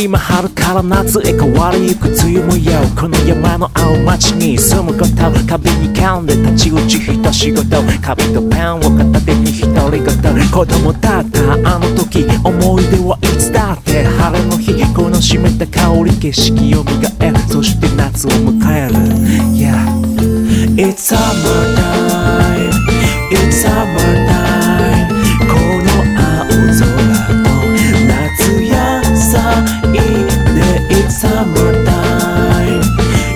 今春から夏へ変わりゆく梅雨もよこの山の青町に住むこと壁に噛んで立ち打ち一仕事紙とペンを片手に独り言子供だったあの時思い出はいつだって晴れの日。この湿った香り景色を磨えそして夏を迎える Yeah It's summer time It's summertime It's summer time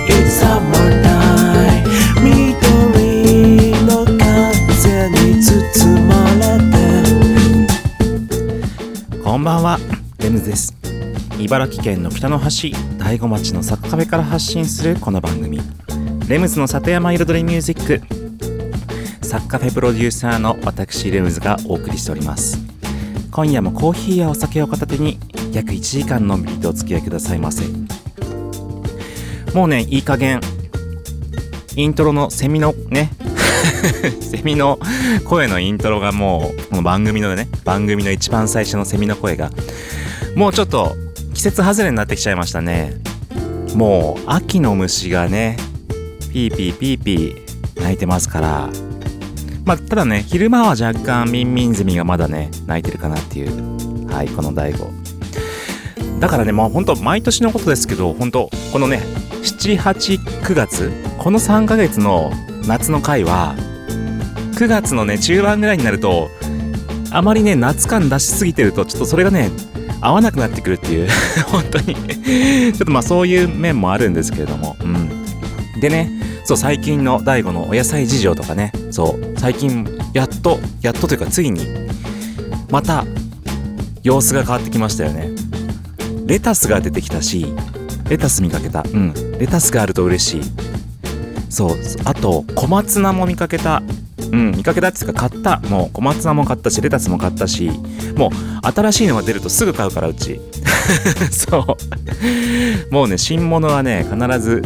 It's summer time 緑の風に包まれて。こんばんは。レムズです。茨城県の北の端大子町のサッカフェから発信するこの番組。レムズの里山彩りミュージック。サッカフェプロデューサーの私レムズがお送りしております。今夜もコーヒーやお酒を片手に約1時間のんびりとお付き合いくださいませ。もうねいい加減。イントロのセミのね。セミの声のイントロがもうこの番組のね番組の一番最初のセミの声がもうちょっと季節外れになってきちゃいましたね。もう秋の虫がねピーピーピーピー鳴いてますから。まあただね昼間は若干ミンミンゼミがまだね鳴いてるかなっていう。はいこの大悟。だからねまあほんと毎年のことですけど本当このね789月この3ヶ月の夏の回は9月のね中盤ぐらいになるとあまりね夏感出しすぎてるとちょっとそれがね合わなくなってくるっていう 本当に。ちょっとまあそういう面もあるんですけれどもうん。でねそう最近の DAIGO のお野菜事情とかねそう最近やっとやっとというかついにまた様子が変わってきましたよね。レタスが出てきたしレタス見かけた。うん。レタスがあると嬉しい。そうあと小松菜も見かけた。うん。見かけたっていうか買った。もう小松菜も買ったしレタスも買ったしもう新しいのが出るとすぐ買うからうち。そう。もうね新物はね必ず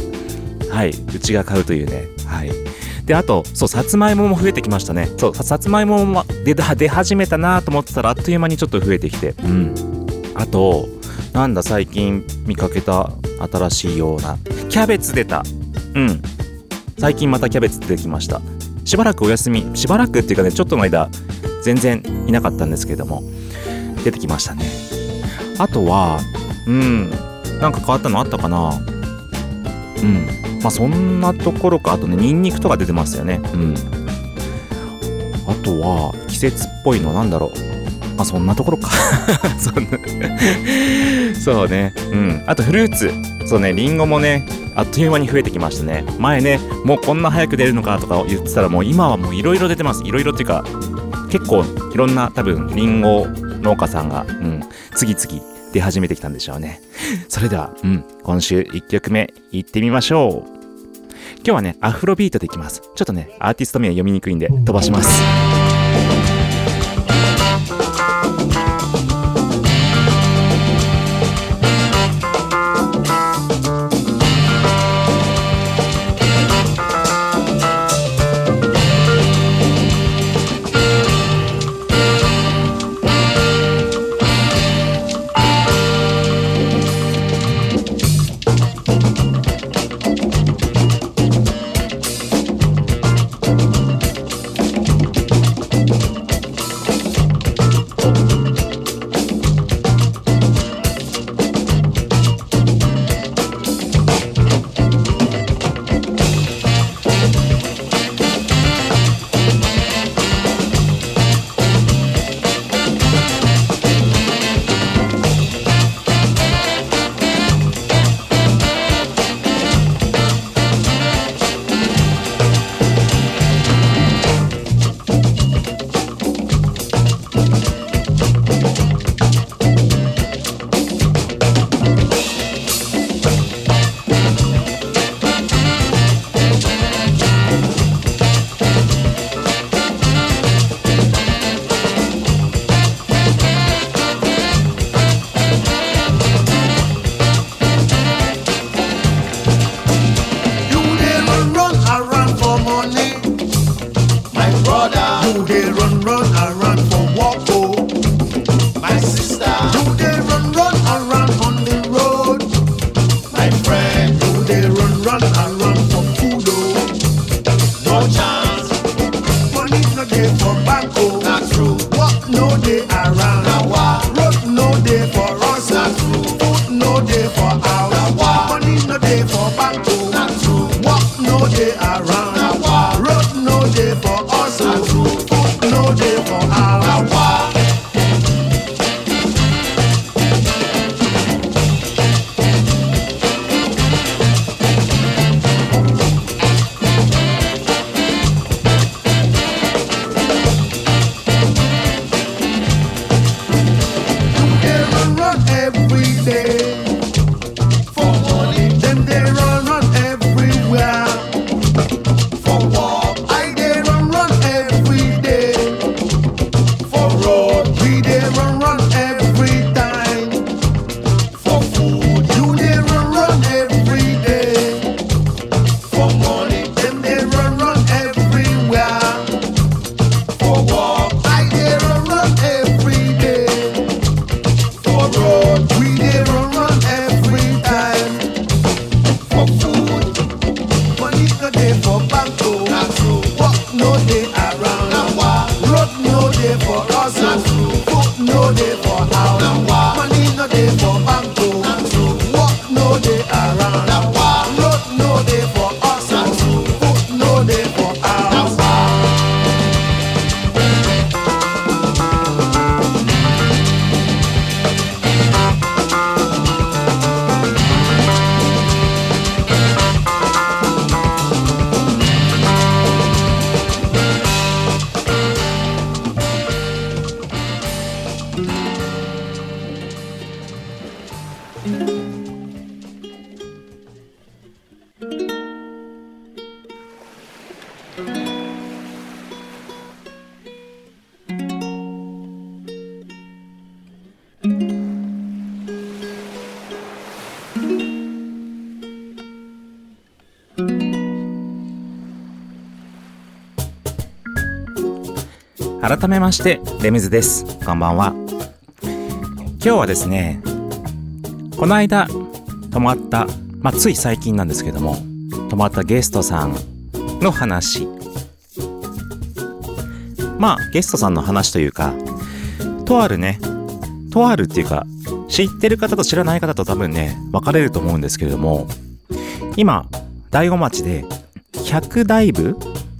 はいうちが買うというね。はい。であとそうさつまいもも増えてきましたね。そうささつまいもも出出始めたなと思ってたらあっという間にちょっと増えてきて。うん。あとなんだ最近見かけた新しいような。キャベツ出た。うん。最近またキャベツ出てきました。しばらくお休み。しばらくっていうかねちょっとの間全然いなかったんですけども出てきましたね。あとはうん。なんか変わったのあったかな。うん。まあそんなところか。あとねニンニクとか出てますよね。うん。あとは季節っぽいのなんだろう。まあそんなところか。そんな。そうね。うん。あとフルーツ。そうね。リンゴもねあっという間に増えてきましたね。前ねもうこんな早く出るのかとか言ってたらもう今はもういろいろ出てます。いろいろっていうか結構いろんな多分リンゴ農家さんが、うん、次々出始めてきたんでしょうね。それでは、うん、今週1曲目いってみましょう。今日はねアフロビートでいきます。ちょっとねアーティスト名は読みにくいんで飛ばします。no day for how long. 改めまして、レムズです。こんばんは。今日はですね、この間、泊まった、まあ、つい最近なんですけども、泊まったゲストさんの話。まあ、ゲストさんの話というか、とあるね、とあるっていうか、知ってる方と知らない方と多分ね、分かれると思うんですけれども、今、大子町で、100ダイブ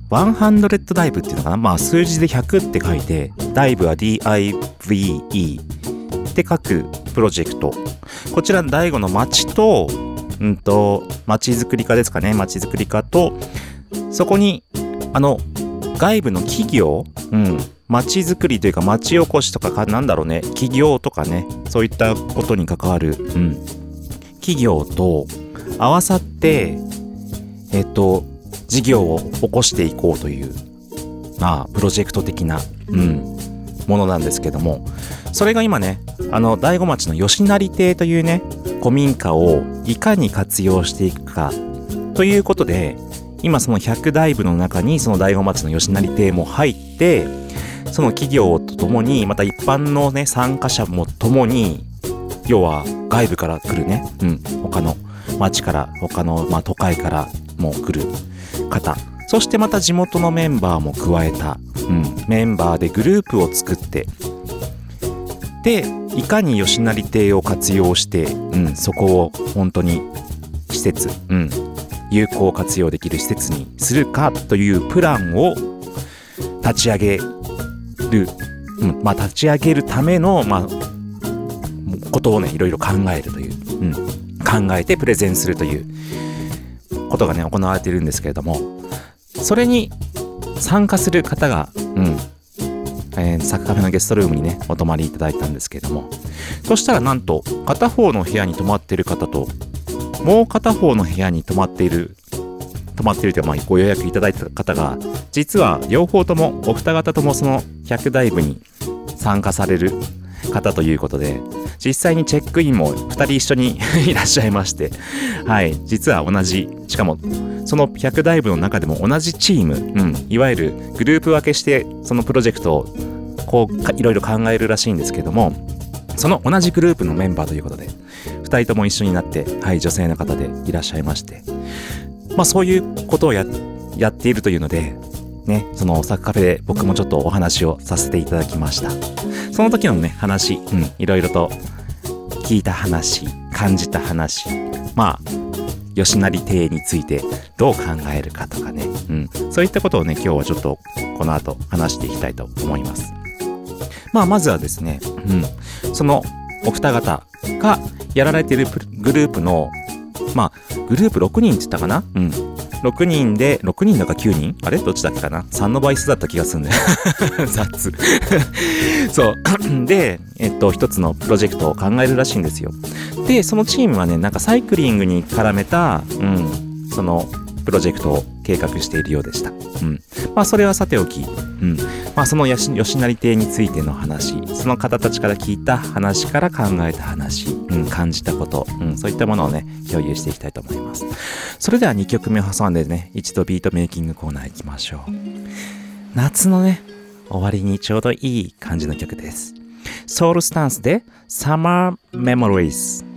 100ダイブっていうのかな？まあ数字で100って書いて、ダイブは D-I-V-E って書くプロジェクト。こちら、大悟の町と、うんと、町づくり課ですかね。町づくり課と、そこに、あの、外部の企業、うん、町づくりというか町おこしとか、なんだろうね、企業とかね、そういったことに関わる、うん、企業と合わさって、えっと、事業を起こしていこうという、まあ、プロジェクト的な、うん、ものなんですけども、それが今ね、あの、大子町の吉成邸というね、古民家をいかに活用していくか、ということで、今その100大部の中にその大子町の吉成邸も入って、その企業とともに、また一般のね、参加者もともに、要は外部から来るね、うん、他の町から、他の、まあ、都会からも来る方、そしてまた地元のメンバーも加えた、うん、メンバーでグループを作って、で、いかに吉成邸を活用して、うん、そこを本当に施設、うん、有効活用できる施設にするかというプランを立ち上げる、うん、まあ立ち上げるための、まあ、ことをね、いろいろ考えるという、うん、考えてプレゼンするという。ことがね、行われているんですけれども、それに参加する方が、うん、えー、サッカーフェのゲストルームにね、お泊まりいただいたんですけれども、そしたらなんと、片方の部屋に泊まっている方と、もう片方の部屋に泊まっている、泊まっているというか、まあ、ご予約いただいた方が、実は両方とも、お二方ともその100ダイブに参加される方ということで、実際にチェックインも2人一緒に いらっしゃいまして、はい、実は同じ、しかも、その100ダイブの中でも同じチーム、うん、いわゆるグループ分けして、そのプロジェクトを、こう、いろいろ考えるらしいんですけども、その同じグループのメンバーということで、2人とも一緒になって、はい、女性の方でいらっしゃいまして、まあそういうことをやっているというので、ね、そのサクカフェで僕もちょっとお話をさせていただきました。その時のね、話、うん、いろいろと聞いた話、感じた話、まあ、吉成亭についてどう考えるかとかね、うん、そういったことをね、今日はちょっとこの後話していきたいと思います。まあ、まずはですね、うん、そのお二方がやられているグループの、まあ、グループ6人って言ったかなうん。6人で、6人だか9人？あれ？どっちだっけかな ?3 の倍数だった気がするんだよ。雑。そう。で、えっと、一つのプロジェクトを考えるらしいんですよ。で、そのチームはね、なんかサイクリングに絡めた、うん、その、プロジェクトを計画しているようでした。うん。まあ、それはさておき、うん。まあ、その吉成亭についての話、その方たちから聞いた話から考えた話、うん、感じたこと、うん、そういったものをね、共有していきたいと思います。それでは2曲目を挟んでね、一度ビートメイキングコーナー行きましょう。夏のね、終わりにちょうどいい感じの曲です。ソウルスタンスで Summer Memories。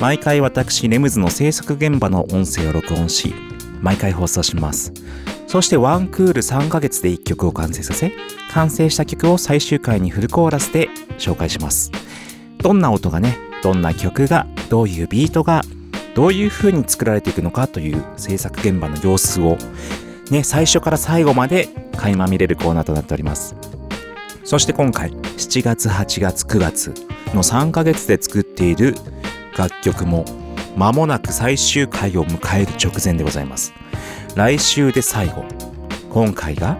毎回私レムズの制作現場の音声を録音し毎回放送します。そしてワンクール3ヶ月で1曲を完成させ完成した曲を最終回にフルコーラスで紹介します。どんな音がねどんな曲がどういうビートがどういう風に作られていくのかという制作現場の様子をね最初から最後まで垣間見れるコーナーとなっております。そして今回7月8月9月の3ヶ月で作っている楽曲も間もなく最終回を迎える直前でございます。来週で最後。今回が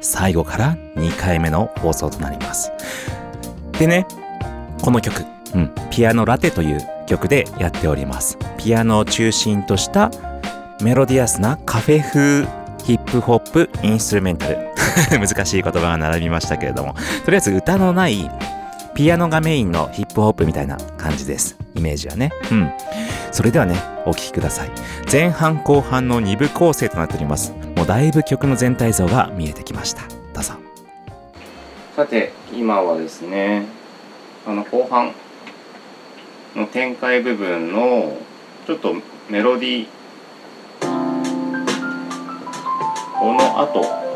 最後から2回目の放送となります。でねこの曲、うん、ピアノラテという曲でやっております。ピアノを中心としたメロディアスなカフェ風ヒップホップインストゥルメンタル。難しい言葉が並びましたけれども。とりあえず歌のないピアノがメインのヒップホップみたいな感じです。イメージはね。うん。それではねお聴きください。前半後半の2部構成となっております。もうだいぶ曲の全体像が見えてきました。どうぞ。さて今はですねあの後半の展開部分のちょっとメロディーこの後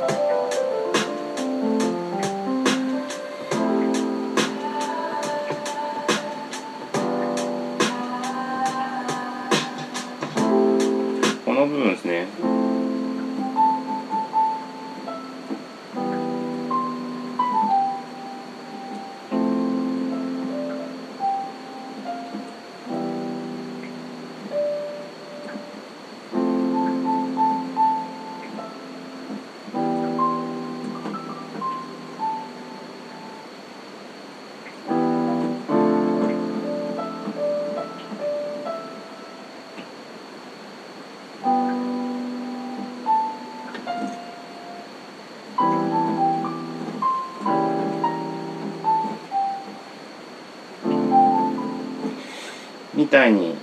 たいに、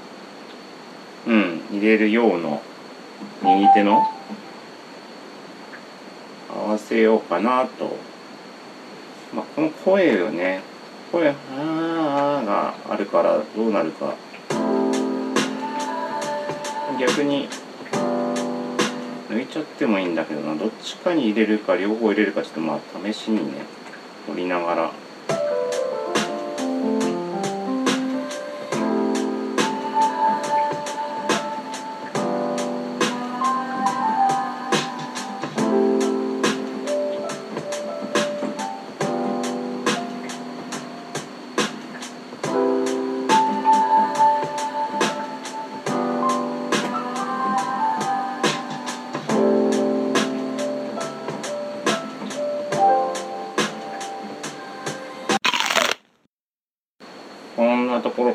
うん、入れるようの右手の合わせようかなと。まあ、この声をね、声、あーがあるからどうなるか。逆に抜いちゃってもいいんだけどな、どっちかに入れるか両方入れるかちょっとまあ試しにね、取りながら。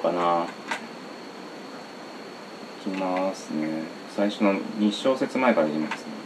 かな。いきますね。最初の2小節前からいきますね。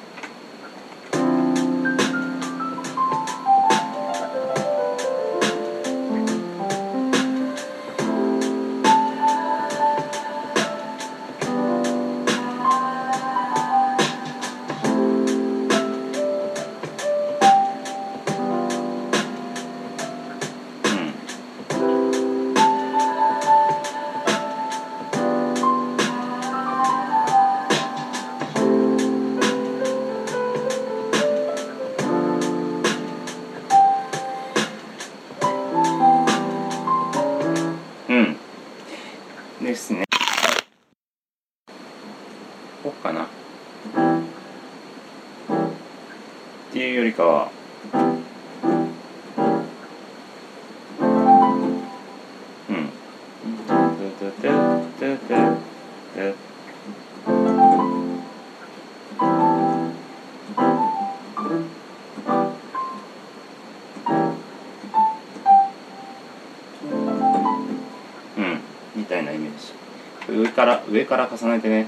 から、上から重ねてね、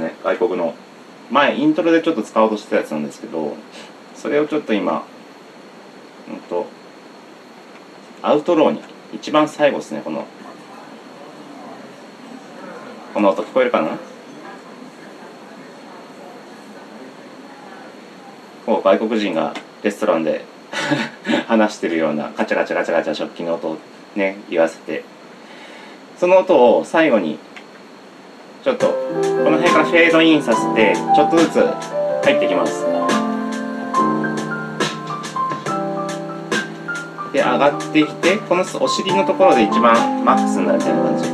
ね。外国の。前イントロでちょっと使おうとしてたやつなんですけどそれをちょっと今うんとアウトローに一番最後ですねこの。この音聞こえるかな？こう外国人がレストランで 話してるようなカチャカチャカチャカチャ食器の音をね言わせて。その音を最後にちょっとこの辺からフェードインさせてちょっとずつ入ってきます。で上がってきてこのお尻のところで一番マックスになるみたいな感じ。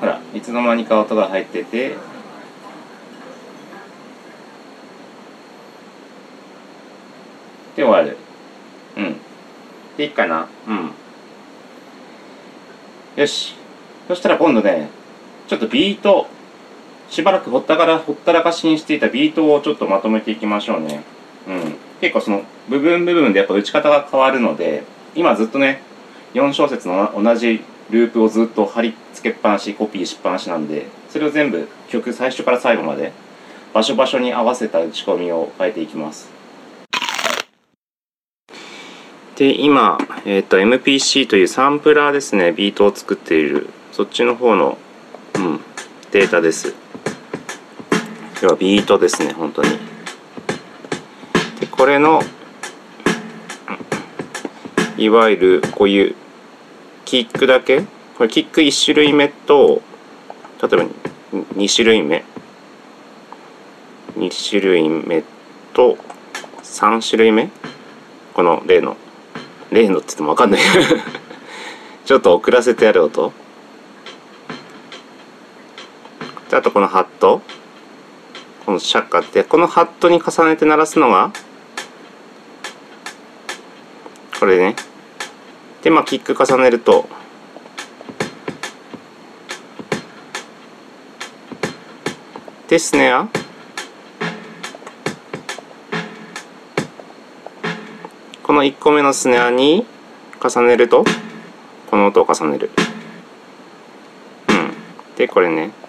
ほらいつの間にか音が入ってて。で終わる。うん。でいいかな。うん。よし。そしたら今度ねちょっとビートしばらくほったからほったらかしにしていたビートをちょっとまとめていきましょうね。うん。結構その部分部分でやっぱ打ち方が変わるので今ずっとね4小節の同じループをずっと貼り付けっぱなしコピーしっぱなしなんでそれを全部曲最初から最後まで場所場所に合わせた打ち込みを変えていきます。で今、えー、と MPC というサンプラーですねビートを作っている。そっちの方の、うん、データです。要はビートですね本当に。でこれのいわゆるこういうキックだけ？これキック1種類目と例えば2種類目。2種類目と3種類目？この例の。例のって言っても分かんない。ちょっと遅らせてやる音。であとこのハット。このシャッカーって。このハットに重ねて鳴らすのがこれね。でまあキック重ねるとでスネアこの1個目のスネアに重ねるとこの音を重ねる。うん。でこれね。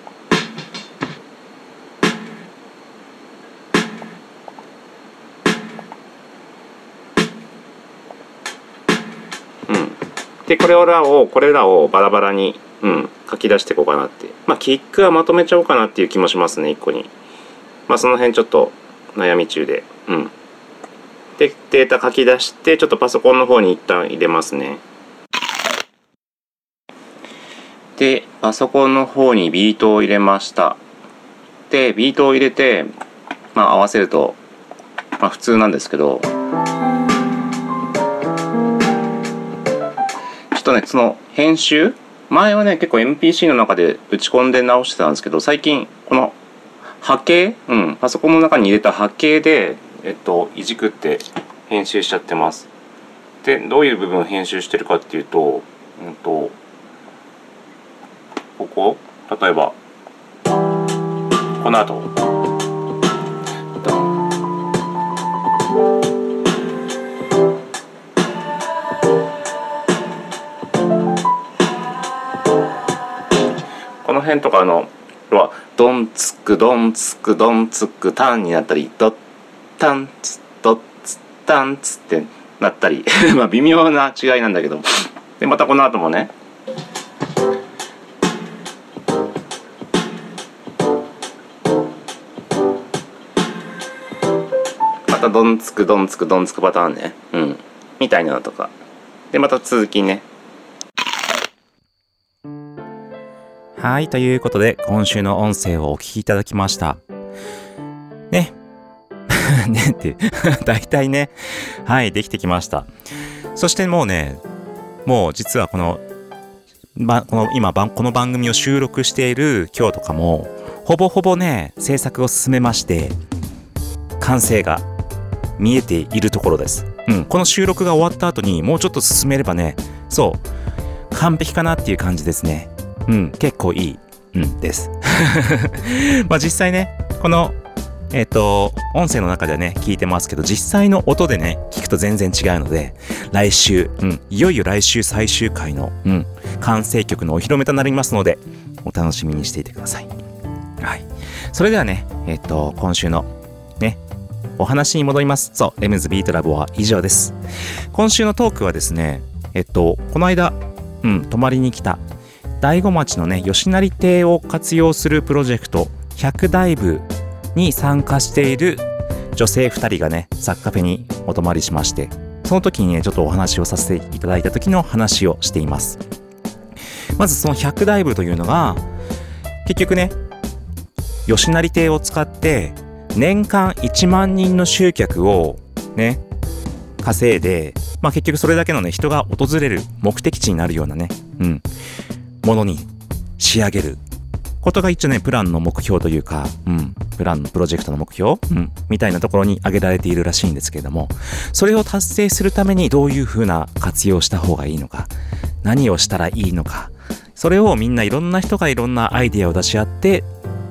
でこれらをこれらをバラバラに、うん、書き出していこうかなって。まあキックはまとめちゃおうかなっていう気もしますね1個に。まあその辺ちょっと悩み中で。うん。でデータ書き出してちょっとパソコンの方に一旦入れますね。でパソコンの方にビートを入れました。でビートを入れてまあ合わせるとまあ普通なんですけど。ちょっとねその編集？前はね結構 MPC の中で打ち込んで直してたんですけど最近この波形？うん。パソコンの中に入れた波形でえっといじくって編集しちゃってます。でどういう部分を編集してるかっていうとうんとここ？例えばこの後。の辺とかのはドンツクドンツクドンツクタンになったりドッタンツドッツタンツってなったり まあ微妙な違いなんだけど。でまたこの後もね。またどんつくどんつくどんつくパターンね。うん。みたいなのとか。でまた続きね。はいということで今週の音声をお聞きいただきました。ね。ねって。大体ね。はいできてきました。そしてもうねもう実はこのばこの今この番組を収録している今日とかもほぼほぼね制作を進めまして完成が見えているところです。うん、この収録が終わった後にもうちょっと進めればね、そう、完璧かなっていう感じですね。うん、結構いい、うん、です。まあ実際ね、この、えっ、と、音声の中ではね、聞いてますけど、実際の音でね、聞くと全然違うので、来週、うん、いよいよ来週最終回の、うん、完成曲のお披露目となりますので、お楽しみにしていてください。はい。それではね、えっ、と、今週のね、お話に戻ります。そう、レムズビートラボは以上です。今週のトークはですね、えっと、この間、うん、泊まりに来た、大子町のね、吉成亭を活用するプロジェクト、100ダイブに参加している女性2人がね、サッカフェにお泊まりしまして、その時にね、ちょっとお話をさせていただいた時の話をしています。まずその100ダイブというのが、結局ね、吉成亭を使って年間1万人の集客をね、稼いで、まあ結局それだけのね、人が訪れる目的地になるようなね、うん、ものに仕上げることが一応ね、プランの目標というか、うん、プランのプロジェクトの目標、うん、みたいなところに挙げられているらしいんですけれども、それを達成するためにどういう風な活用した方がいいのか、何をしたらいいのか、それをみんないろんな人がいろんなアイデアを出し合って、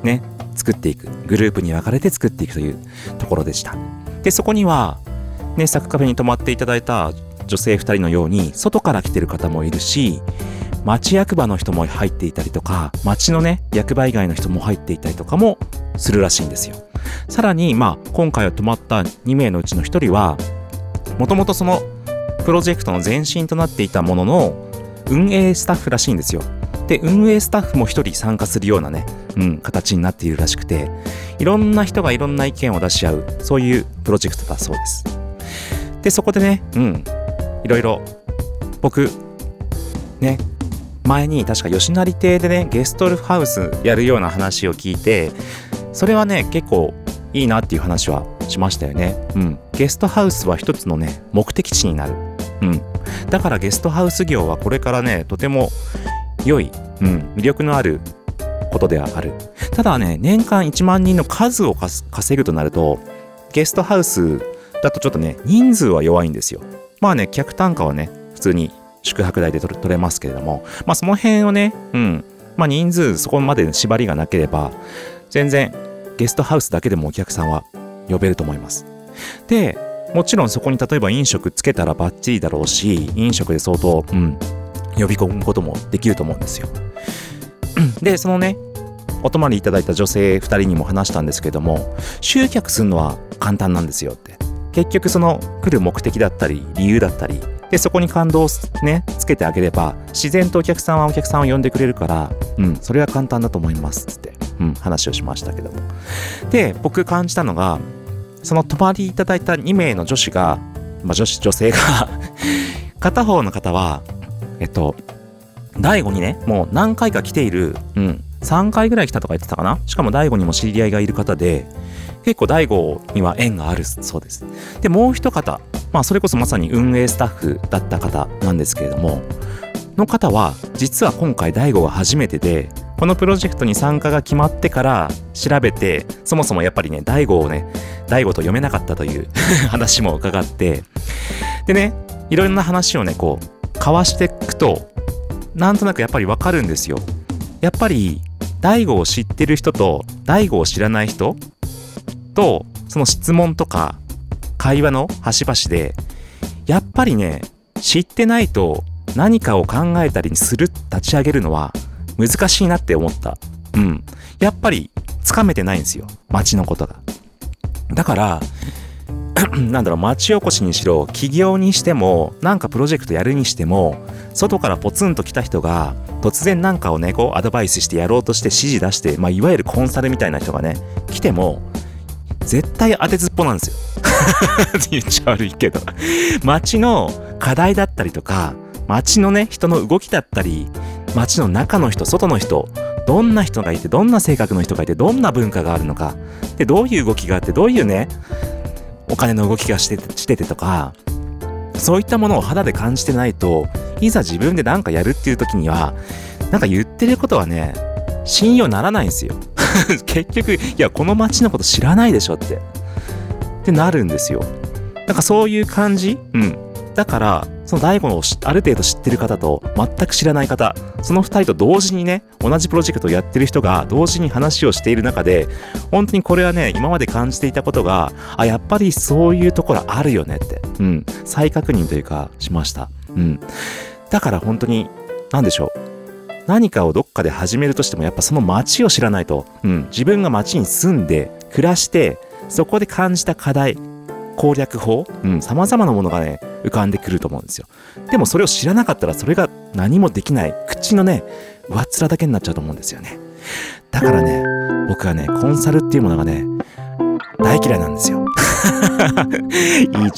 ね、作っていく。グループに分かれて作っていくというところでした。で、そこには、ね、サクカフェに泊まっていただいた女性2人のように、外から来てる方もいるし、町役場の人も入っていたりとか、町のね、役場以外の人も入っていたりとかもするらしいんですよ。さらに、まあ、今回は泊まった2名のうちの1人は、もともとそのプロジェクトの前身となっていたものの運営スタッフらしいんですよ。で、運営スタッフも1人参加するようなね、うん、形になっているらしくて、いろんな人がいろんな意見を出し合う、そういうプロジェクトだそうです。で、そこでね、うん、いろいろ、僕、ね、前に確か吉成亭でね、ゲストルハウスやるような話を聞いて、それはね、結構いいなっていう話はしましたよね。うん。ゲストハウスは一つのね、目的地になる。うん。だからゲストハウス業はこれからね、とても良い、うん、魅力のあることではある。ただね、年間1万人の数を稼ぐとなると、ゲストハウスだとちょっとね、人数は弱いんですよ。まあね、客単価はね、普通に宿泊代で取れますけれども、まあその辺をね、うん、まあ人数そこまで縛りがなければ、全然ゲストハウスだけでもお客さんは呼べると思います。で、もちろんそこに例えば飲食つけたらバッチリだろうし、飲食で相当、うん、呼び込むこともできると思うんですよ。で、そのね、お泊まりいただいた女性2人にも話したんですけども、集客するのは簡単なんですよって。結局その来る目的だったり、理由だったり、で、そこに感動をね、つけてあげれば、自然とお客さんはお客さんを呼んでくれるから、うん、それは簡単だと思います、つって、うん、話をしましたけども。で、僕感じたのが、その泊まりいただいた2名の女子が、まあ女子、女性が 片方の方は、えっと、大悟にね、もう何回か来ている、うん、3回ぐらい来たとか言ってたかな？しかも大悟にも知り合いがいる方で、結構大悟には縁があるそうです。で、もう一方、まあそれこそまさに運営スタッフだった方なんですけれども、の方は、実は今回大悟が初めてで、このプロジェクトに参加が決まってから調べて、そもそもやっぱりね、大悟をね、大悟と読めなかったという 話も伺って、でね、いろんな話をね、こう、交わしていくと、なんとなくやっぱりわかるんですよ。やっぱり、大悟を知ってる人と、大悟を知らない人と、その質問とか、会話の端々で、やっぱりね、知ってないと何かを考えたりする、立ち上げるのは難しいなって思った。うん。やっぱり、つかめてないんですよ。街のことが。だから、なんだろう、町おこしにしろ、起業にしても、なんかプロジェクトやるにしても、外からポツンと来た人が、突然なんかをね、こうアドバイスしてやろうとして指示出して、まあ、いわゆるコンサルみたいな人がね、来ても、絶対当てずっぽなんですよ。言っちゃ悪いけど街の課題だったりとか街のね人の動きだったり街の中の人外の人どんな人がいてどんな性格の人がいてどんな文化があるのかでどういう動きがあってどういうねお金の動きがしてしててとかそういったものを肌で感じてないといざ自分で何かやるっていう時にはなんか言ってることはね信用ならないんですよ 結局いやこの街のこと知らないでしょって。ってなるんですよ。なんかそういう感じ？うん。だからその大悟のある程度知ってる方と全く知らない方その2人と同時にね同じプロジェクトをやってる人が同時に話をしている中で本当にこれはね今まで感じていたことがあやっぱりそういうところあるよねって。うん。再確認というかしました。うん。だから本当に何でしょう。何かをどっかで始めるとしてもやっぱその街を知らないと、うん、自分が街に住んで暮らしてそこで感じた課題攻略法、うん、様々なものがね浮かんでくると思うんですよ。でもそれを知らなかったらそれが何もできない口のね上っ面だけになっちゃうと思うんですよね。だからね僕はねコンサルっていうものがね大嫌いなんですよ。いい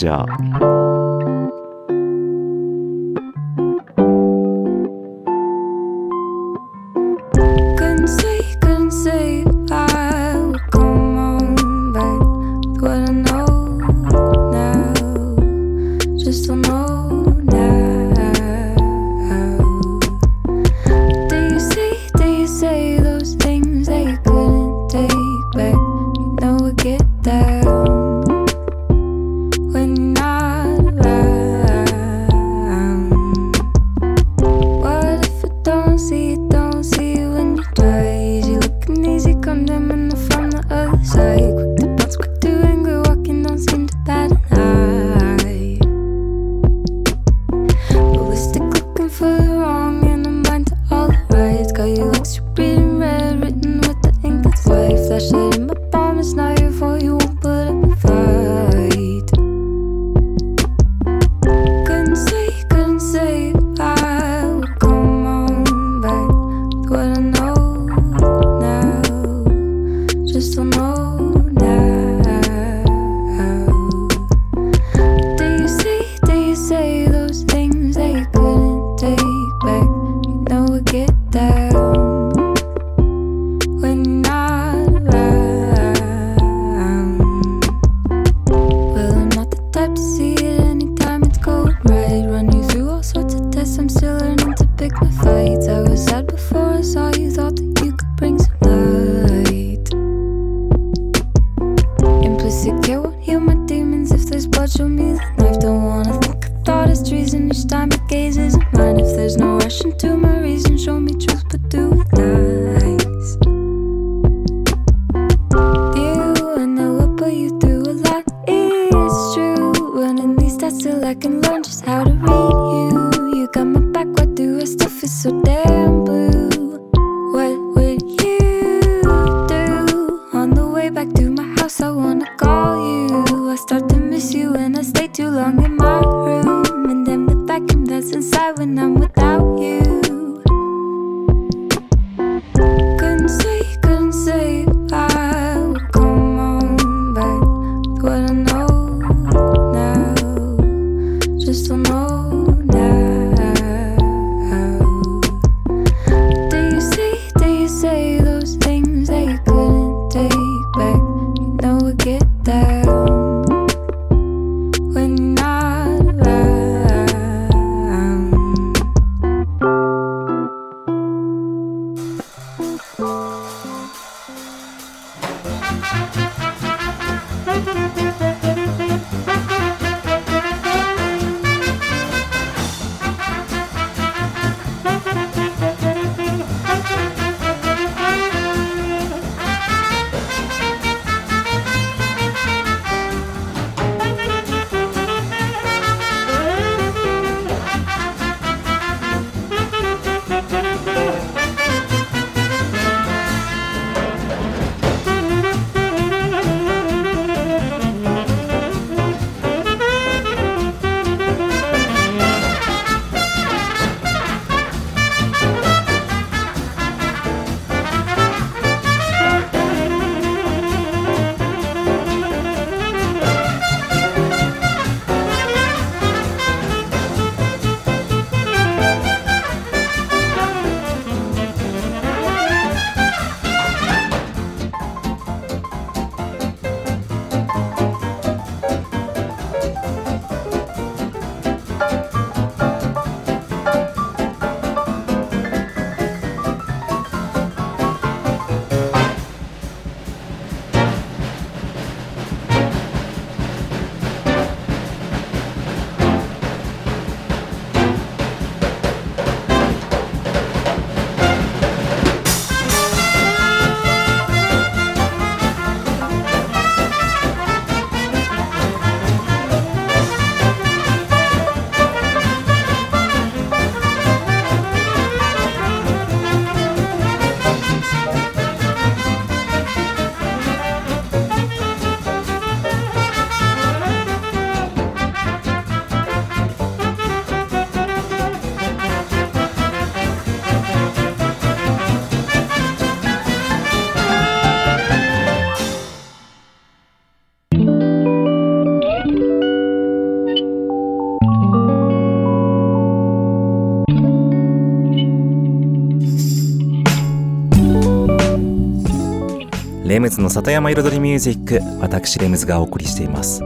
ムズの里山彩りミュージック私レムズがお送りしています。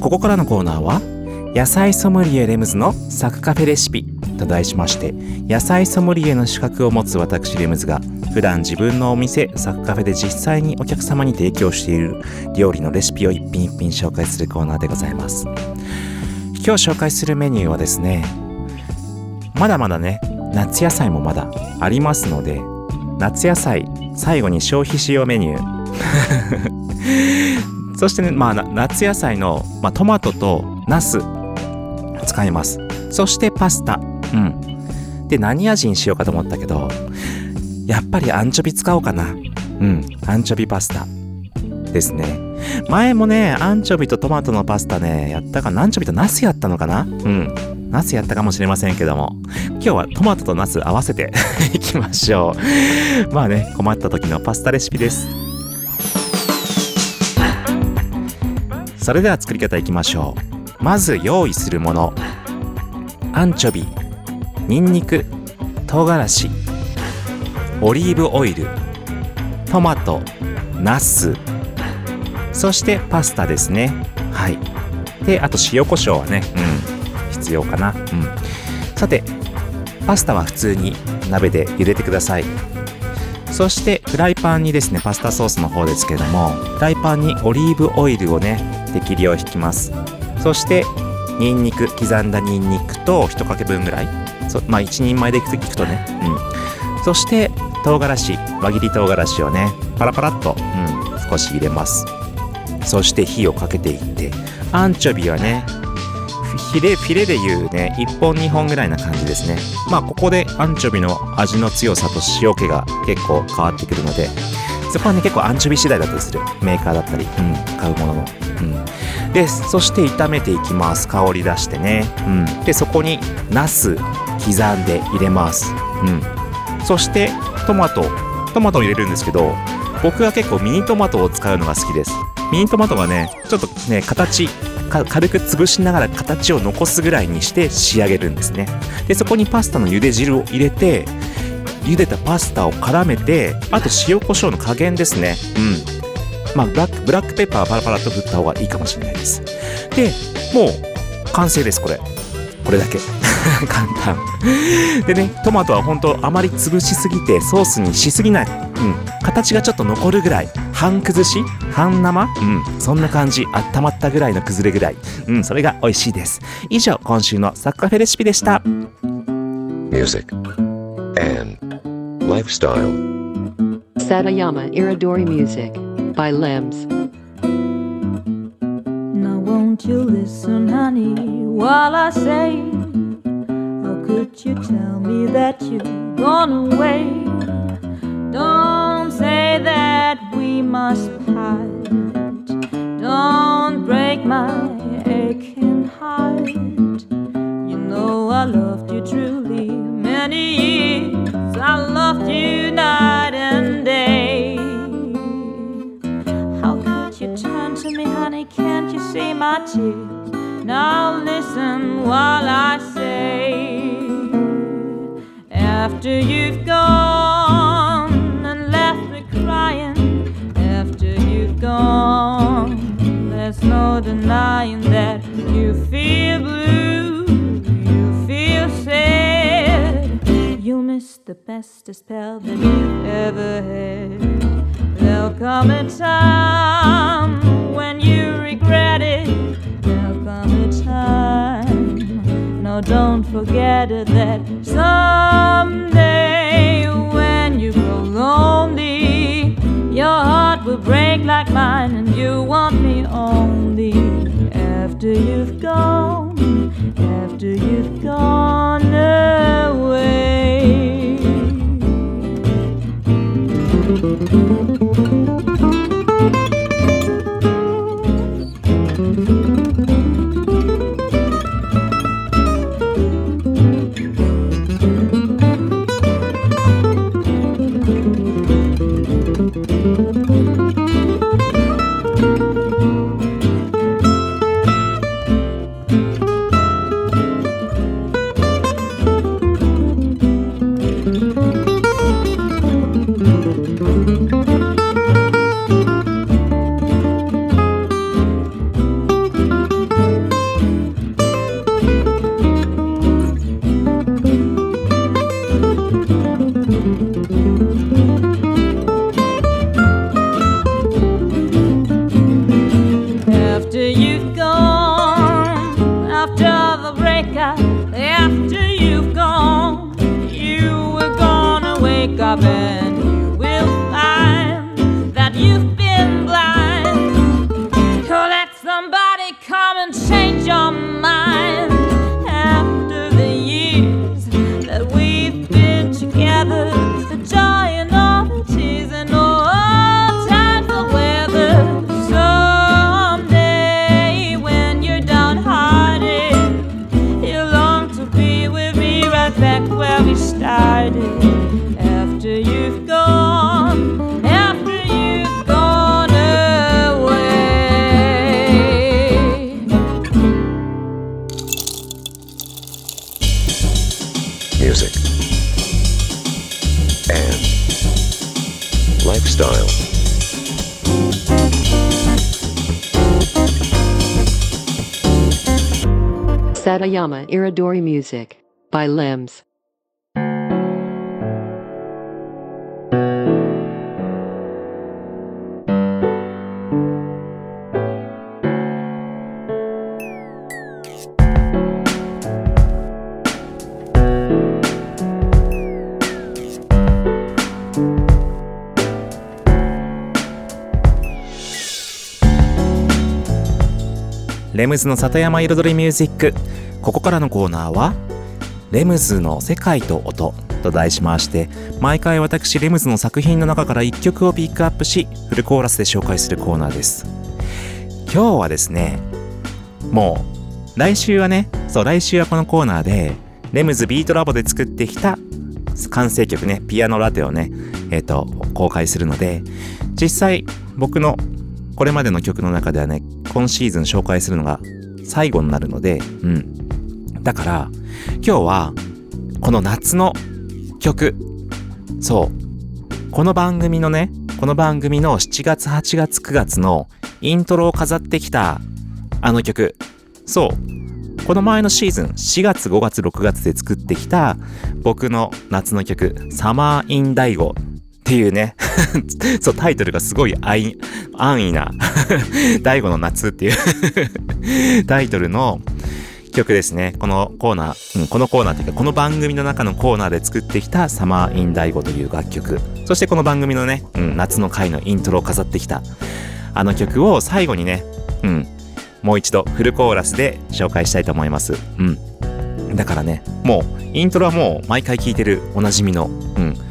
ここからのコーナーは野菜ソムリエレムズのサクカフェレシピと題しまして野菜ソムリエの資格を持つ私レムズが普段自分のお店サクカフェで実際にお客様に提供している料理のレシピを一品一品紹介するコーナーでございます。今日紹介するメニューはですねまだまだね夏野菜もまだありますので夏野菜最後に消費しようメニュー そしてね、まあ、夏野菜の、まあ、トマトとナス使います。そしてパスタ。うん。で何味にしようかと思ったけどやっぱりアンチョビ使おうかな。うん。アンチョビパスタ。ですね。前もねアンチョビとトマトのパスタねやったかな。アンチョビとナスやったのかな。うん。ナスやったかもしれませんけども。今日はトマトとナス合わせて いきましょう。まあね困った時のパスタレシピです。それでは作り方いきましょう。まず用意するもの。アンチョビ。ニンニク。唐辛子。オリーブオイル。トマト。ナス。そしてパスタですね。はい。であと塩コショウはね。うん。必要かな。うん。さてパスタは普通に鍋で茹でてください。そしてフライパンにですねパスタソースの方ですけどもフライパンにオリーブオイルをね適量引きます。そしてニンニク刻んだニンニクと1かけ分ぐらい。そまあ1人前でいくとねうん。そして唐辛子輪切り唐辛子をねパラパラっと、うん、少し入れます。そして火をかけていってアンチョビはねフィレフィレでいうね1本2本ぐらいな感じですね。まあここでアンチョビの味の強さと塩気が結構変わってくるのでそこはね結構アンチョビ次第だったりする。メーカーだったり、うん、買うものの、うん、でそして炒めていきます。香り出してね、うん、でそこにナス刻んで入れます、うん、そしてトマト。トマトを入れるんですけど僕は結構ミニトマトを使うのが好きです。ミニトマトがねちょっとね形軽く潰しながら形を残すぐらいにして仕上げるんですね。でそこにパスタの茹で汁を入れて茹でたパスタを絡めてあと塩コショウの加減ですね。うん。まあブラックブラックペッパーはパラパラと振った方がいいかもしれないです。でもう完成ですこれ。これだけ。簡単。でねトマトは本当あまり潰しすぎてソースにしすぎない、うん、形がちょっと残るぐらい。半崩し半生うんそんな感じ温まったぐらいの崩れぐらいうんそれが美味しいです以上今週のサッカフェレシピでした music, and lifestyle. Satayama Iridori Music by Lems. Now won't you listen, honey, while I say How could you tell me that you've gone away? Don't say that we must part Don't break my aching heart You know I loved you truly many years I loved you night and day how could you turn to me, honey? Can't you see my tears? Now listen while I say, after you've gone crying, after you've gone, there's no denying that you feel blue, you feel sad, you miss the best spell that you've ever had. There'll come a time when you regret it. There'll come a time. No, don't forget it that someday when you've gone, after you've gone Satayama Iridori Music by Limbs. レムズの里山彩りミュージック。ここからのコーナーは「レムズの世界と音」と題しまして毎回私レムズの作品の中から1曲をピックアップしフルコーラスで紹介するコーナーです。今日はですねもう来週はねそう来週はこのコーナーでレムズビートラボで作ってきた完成曲ねピアノラテをねえっ、と公開するので実際僕のこれまでの曲の中ではね今シーズン紹介するのが最後になるのでうん。だから今日はこの夏の曲。そう。この番組のねこの番組の7月8月9月のイントロを飾ってきたあの曲。そう。この前のシーズン4月5月6月で作ってきた僕の夏の曲「サマー・イン・ダイゴ」っていうね そうタイトルがすごい安易な 大悟の夏っていう タイトルの曲ですね。このコーナー、うん、このコーナーというか、この番組の中のコーナーで作ってきたサマーインダイゴという楽曲。そしてこの番組のね、うん、夏の回のイントロを飾ってきた、あの曲を最後にね、うん、もう一度フルコーラスで紹介したいと思います。うん。だからね、もう、イントロはもう毎回聴いてるおなじみの、うん。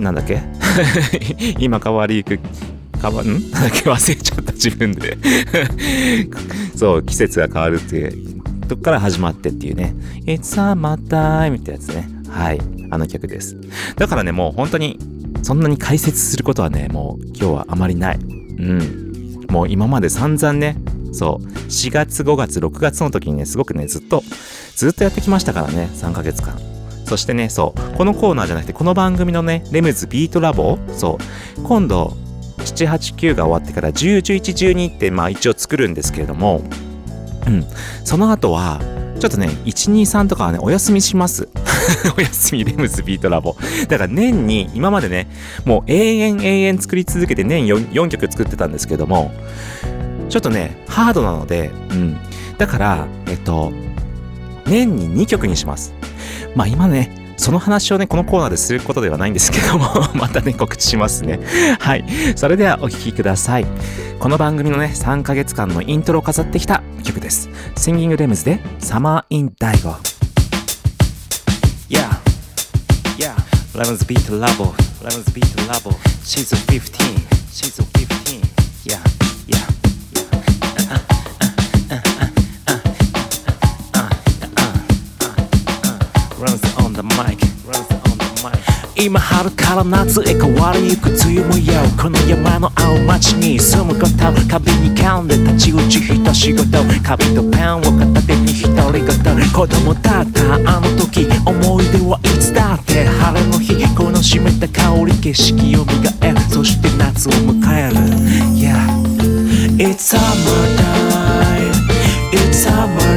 なんだっけ？今変わりゆく変わん？なんだっけ？忘れちゃった自分で。そう季節が変わるっていうとこから始まってっていうね「It's summer time」ってやつね。はい。あの曲です。だからねもう本当にそんなに解説することはねもう今日はあまりない。うん。もう今まで散々ねそう4月5月6月の時にねすごくねずっとずっとやってきましたからね3ヶ月間。そしてね、そう、このコーナーじゃなくて、この番組のね、レムズビートラボ、そう、今度、7、8、9が終わってから、10、11、12って、まあ一応作るんですけれども、うん、その後は、ちょっとね、1、2、3とかはね、お休みします。お休み、レムズビートラボ。だから年に、今までね、もう永遠永遠作り続けて年 4, 4曲作ってたんですけども、ちょっとね、ハードなので、うん。だから、えっと、年に2曲にします。まあ今ね、その話をね、このコーナーですることではないんですけども、またね、告知しますね。はい。それではお聴きください。この番組のね、3ヶ月間のイントロを飾ってきた曲です。Singing Lems で Summer in Daigo。Yeah. Yeah. Lemons Beat Labo. Lemons Beat Labo. Season 15. Season 15. 今春から夏へ変わりゆく梅雨模様この山の青町に住むこと壁に噛んで立ち打ち一仕事紙とペンを片手に独り言子供だったあの時思い出はいつだって晴れの日この湿った香り景色を磨えそして夏を迎える Yeah It's summertime It's summertime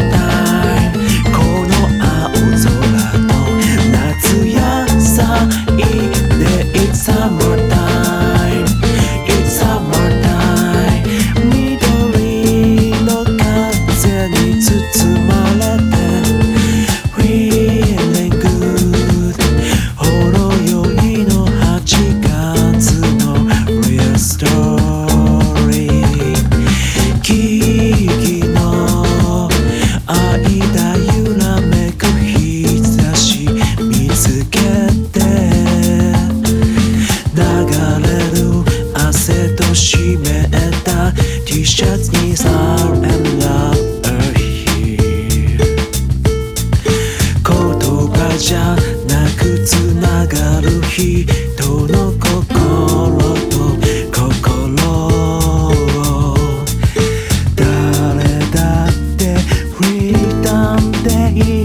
なんていい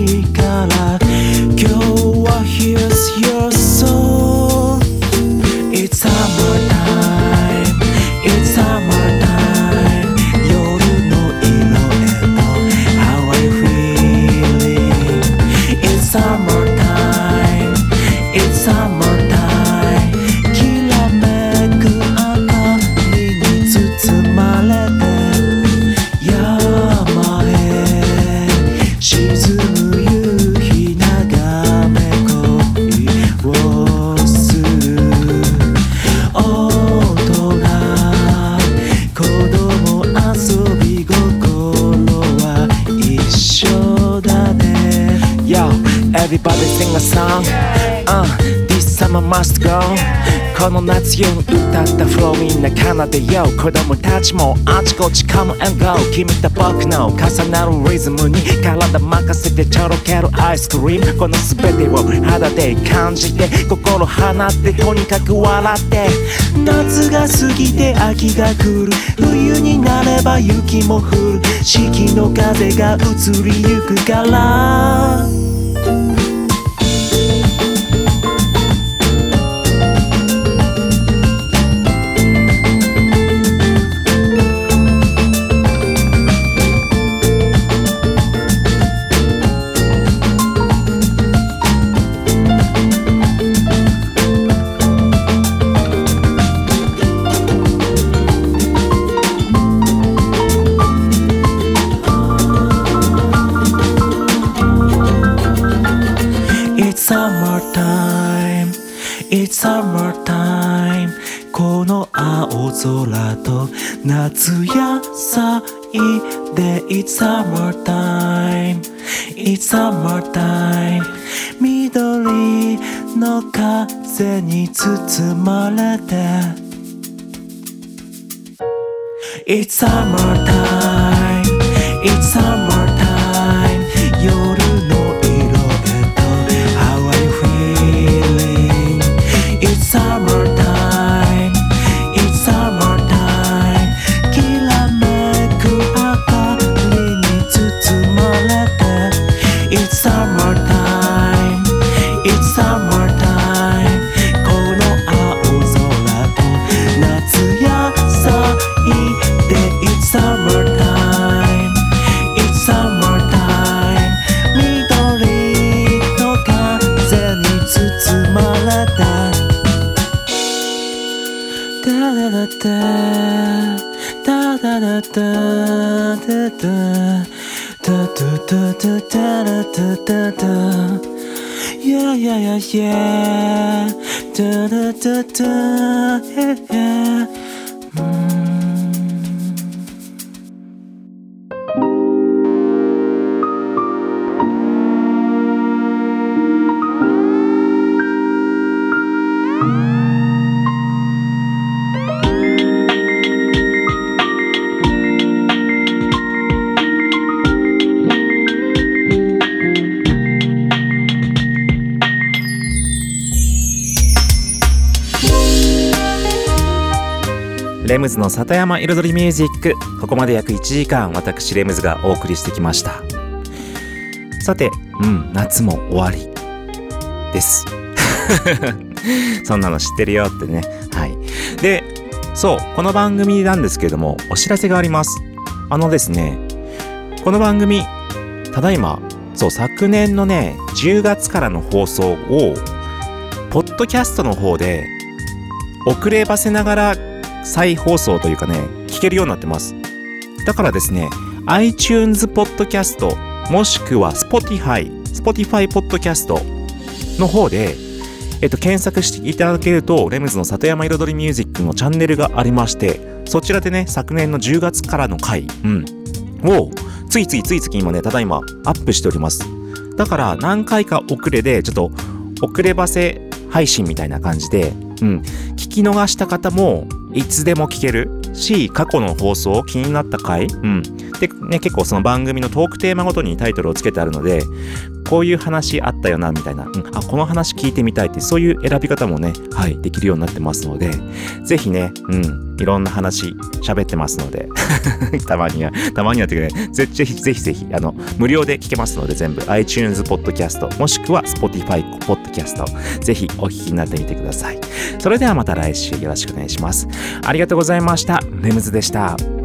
奏でよう子供たちもあちこち Come and go 君と僕の重なる。リズムに体任せてちょろける。アイスクリームこの全てを肌で感じて心放ってとにかく笑って夏が過ぎて秋が来る。冬になれば雪も降る。四季の風が移りゆくから「summertime It's summertime この青空と夏野菜で It's summertime It's summertime 緑の風に包まれて It's summertime It's summertime 夜 summer. 哒哒哒哒哒呀呀呀耶，哒哒哒哒耶耶。レムズの里山彩りミュージック。ここまで約1時間私レムズがお送りしてきました。さてうん夏も終わりです。そんなの知ってるよってね。はい。でそうこの番組なんですけれどもお知らせがあります。あのですねこの番組ただいまそう昨年のね10月からの放送をポッドキャストの方で遅ればせながら再放送というかね、聞けるようになってます。だからですね、iTunes Podcast もしくは Spotify、Spotify Podcast の方で、えっと、検索していただけると、レムズの里山彩りミュージックのチャンネルがありまして、そちらでね、昨年の10月からの回、うん、を、ついついついつい今ね、ただいまアップしております。だから、何回か遅れで、ちょっと、遅ればせ配信みたいな感じで、うん、聞き逃した方も、いつでも聞ける。し、過去の放送、気になった回、うん。で、ね、結構その番組のトークテーマごとにタイトルをつけてあるので、こういう話あったよな、みたいな。うん、あ、この話聞いてみたいって、そういう選び方もね、はい、できるようになってますので、ぜひね、うん、いろんな話喋ってますので、たまには、たまにはっていうかね、ぜぜひぜひぜひ、あの、無料で聞けますので、全部 iTunes Podcast、もしくは Spotify Podcast、ぜひお聞きになってみてください。それではまた来週よろしくお願いします。ありがとうございました。レムズでした。